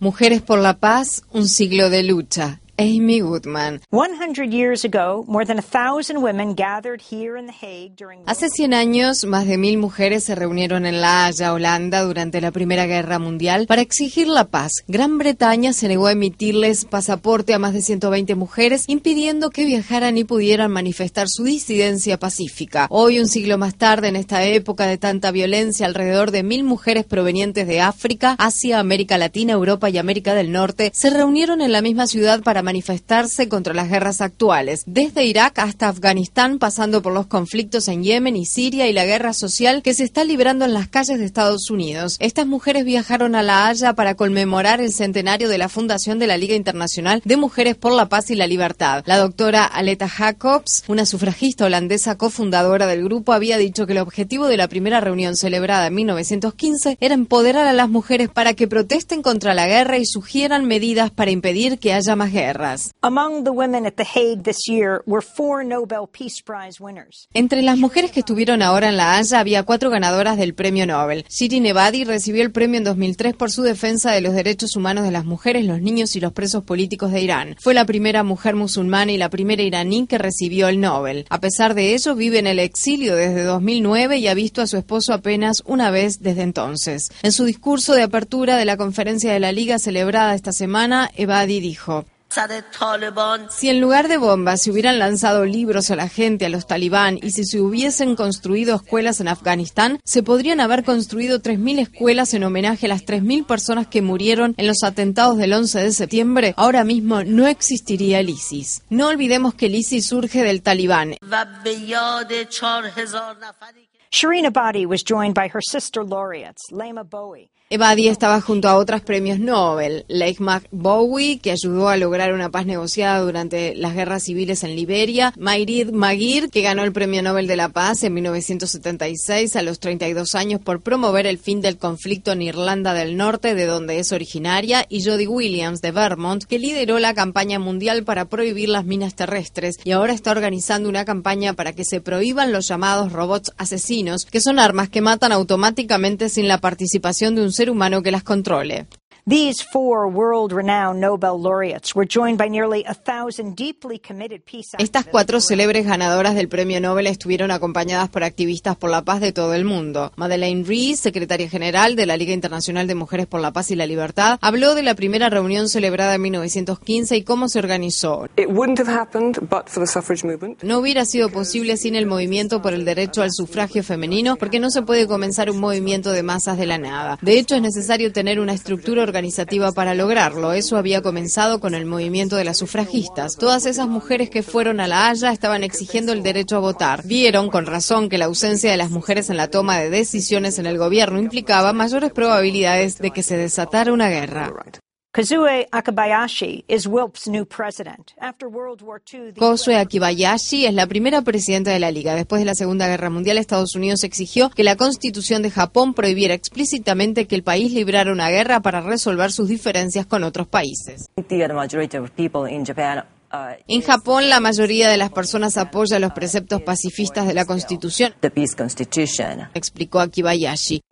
Mujeres por la paz, un siglo de lucha. Amy Goodman. Hace 100 años, más de mil mujeres se reunieron en La Haya, Holanda, durante la Primera Guerra Mundial para exigir la paz. Gran Bretaña se negó a emitirles pasaporte a más de 120 mujeres, impidiendo que viajaran y pudieran manifestar su disidencia pacífica. Hoy, un siglo más tarde, en esta época de tanta violencia, alrededor de mil mujeres provenientes de África, Asia, América Latina, Europa y América del Norte se reunieron en la misma ciudad para manifestarse contra las guerras actuales, desde Irak hasta Afganistán, pasando por los conflictos en Yemen y Siria y la guerra social que se está librando en las calles de Estados Unidos. Estas mujeres viajaron a La Haya para conmemorar el centenario de la fundación de la Liga Internacional de Mujeres por la Paz y la Libertad. La doctora Aleta Jacobs, una sufragista holandesa cofundadora del grupo, había dicho que el objetivo de la primera reunión celebrada en 1915 era empoderar a las mujeres para que protesten contra la guerra y sugieran medidas para impedir que haya más guerra. Entre las mujeres que estuvieron ahora en La Haya había cuatro ganadoras del premio Nobel. Shirin Ebadi recibió el premio en 2003 por su defensa de los derechos humanos de las mujeres, los niños y los presos políticos de Irán. Fue la primera mujer musulmana y la primera iraní que recibió el Nobel. A pesar de ello, vive en el exilio desde 2009 y ha visto a su esposo apenas una vez desde entonces. En su discurso de apertura de la conferencia de la Liga celebrada esta semana, Ebadi dijo, si en lugar de bombas se hubieran lanzado libros a la gente, a los talibán, y si se hubiesen construido escuelas en Afganistán, se podrían haber construido 3.000 escuelas en homenaje a las 3.000 personas que murieron en los atentados del 11 de septiembre. Ahora mismo no existiría el ISIS. No olvidemos que el ISIS surge del talibán. Shireen Abadi was joined by her sister laureates, Lema Bowie. Ebadi estaba junto a otros premios Nobel, Lake Bowie, que ayudó a lograr una paz negociada durante las guerras civiles en Liberia, Mayrid Maguire, que ganó el Premio Nobel de la Paz en 1976 a los 32 años por promover el fin del conflicto en Irlanda del Norte, de donde es originaria, y Jody Williams de Vermont, que lideró la campaña mundial para prohibir las minas terrestres y ahora está organizando una campaña para que se prohíban los llamados robots asesinos, que son armas que matan automáticamente sin la participación de un ser humano que las controle. Estas cuatro célebres ganadoras del Premio Nobel estuvieron acompañadas por activistas por la paz de todo el mundo. Madeleine Rees, secretaria general de la Liga Internacional de Mujeres por la Paz y la Libertad, habló de la primera reunión celebrada en 1915 y cómo se organizó. No hubiera sido posible sin el movimiento por el derecho al sufragio femenino porque no se puede comenzar un movimiento de masas de la nada. De hecho, es necesario tener una estructura organizativa para lograrlo. Eso había comenzado con el movimiento de las sufragistas. Todas esas mujeres que fueron a La Haya estaban exigiendo el derecho a votar. Vieron con razón que la ausencia de las mujeres en la toma de decisiones en el gobierno implicaba mayores probabilidades de que se desatara una guerra. Kozue Akibayashi is WILP's new president. After World War II, Kozue Akibayashi es la primera presidenta de la Liga. Después de la Segunda Guerra Mundial, Estados Unidos exigió que la Constitución de Japón prohibiera explícitamente que el país librara una guerra para resolver sus diferencias con otros países. En Japón, la mayoría de las personas apoya los preceptos pacifistas de la Constitución, explicó Akibayashi.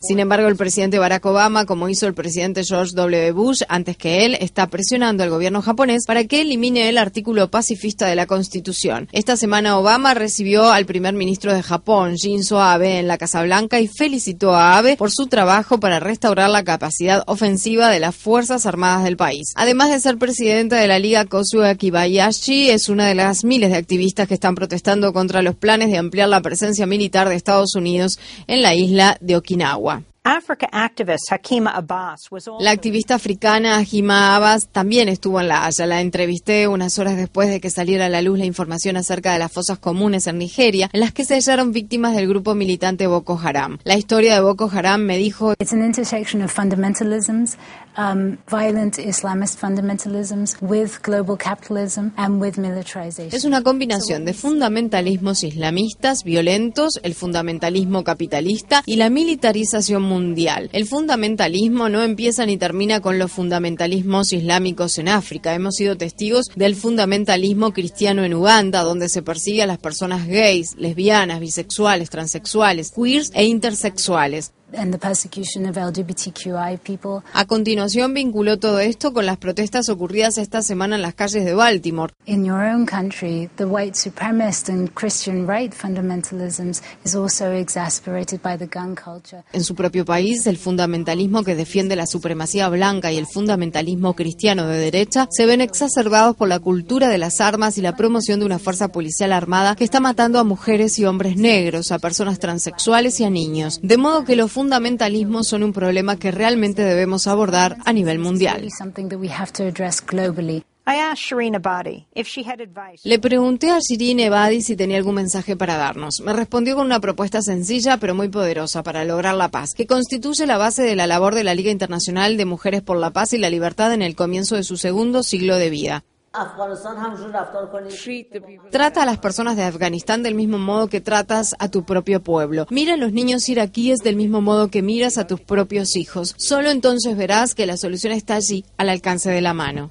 Sin embargo, el presidente Barack Obama, como hizo el presidente George W. Bush antes que él, está presionando al gobierno japonés para que elimine el artículo pacifista de la Constitución. Esta semana Obama recibió al primer ministro de Japón, Shinzo Abe, en la Casa Blanca y felicitó a Abe por su trabajo para restaurar la capacidad ofensiva de las Fuerzas Armadas del país. Además de ser presidenta de la Liga Kosuke Akibayashi, es una de las miles de activistas que están protestando contra los planes de ampliar la presencia militar de Estados Unidos en la isla de Okinawa. La activista africana Hakima Abbas también estuvo en La Haya. La entrevisté unas horas después de que saliera a la luz la información acerca de las fosas comunes en Nigeria, en las que se hallaron víctimas del grupo militante Boko Haram. La historia de Boko Haram me dijo Um, es una combinación de fundamentalismos islamistas violentos, el fundamentalismo capitalista y la militarización mundial El fundamentalismo no empieza ni termina con los fundamentalismos islámicos en África. Hemos sido testigos del fundamentalismo cristiano en Uganda, donde se persigue a las personas gays, lesbianas, bisexuales, transexuales, queers e intersexuales. A continuación vinculó todo esto con las protestas ocurridas esta semana en las calles de Baltimore. En su propio país, el fundamentalismo que defiende la supremacía blanca y el fundamentalismo cristiano de derecha se ven exacerbados por la cultura de las armas y la promoción de una fuerza policial armada que está matando a mujeres y hombres negros, a personas transexuales y a niños. De modo que los fundamentalismos son un problema que realmente debemos abordar a nivel mundial. Le pregunté a Shirin Ebadi si tenía algún mensaje para darnos. Me respondió con una propuesta sencilla pero muy poderosa para lograr la paz, que constituye la base de la labor de la Liga Internacional de Mujeres por la Paz y la Libertad en el comienzo de su segundo siglo de vida. Trata a las personas de Afganistán del mismo modo que tratas a tu propio pueblo. Mira a los niños iraquíes del mismo modo que miras a tus propios hijos. Solo entonces verás que la solución está allí, al alcance de la mano.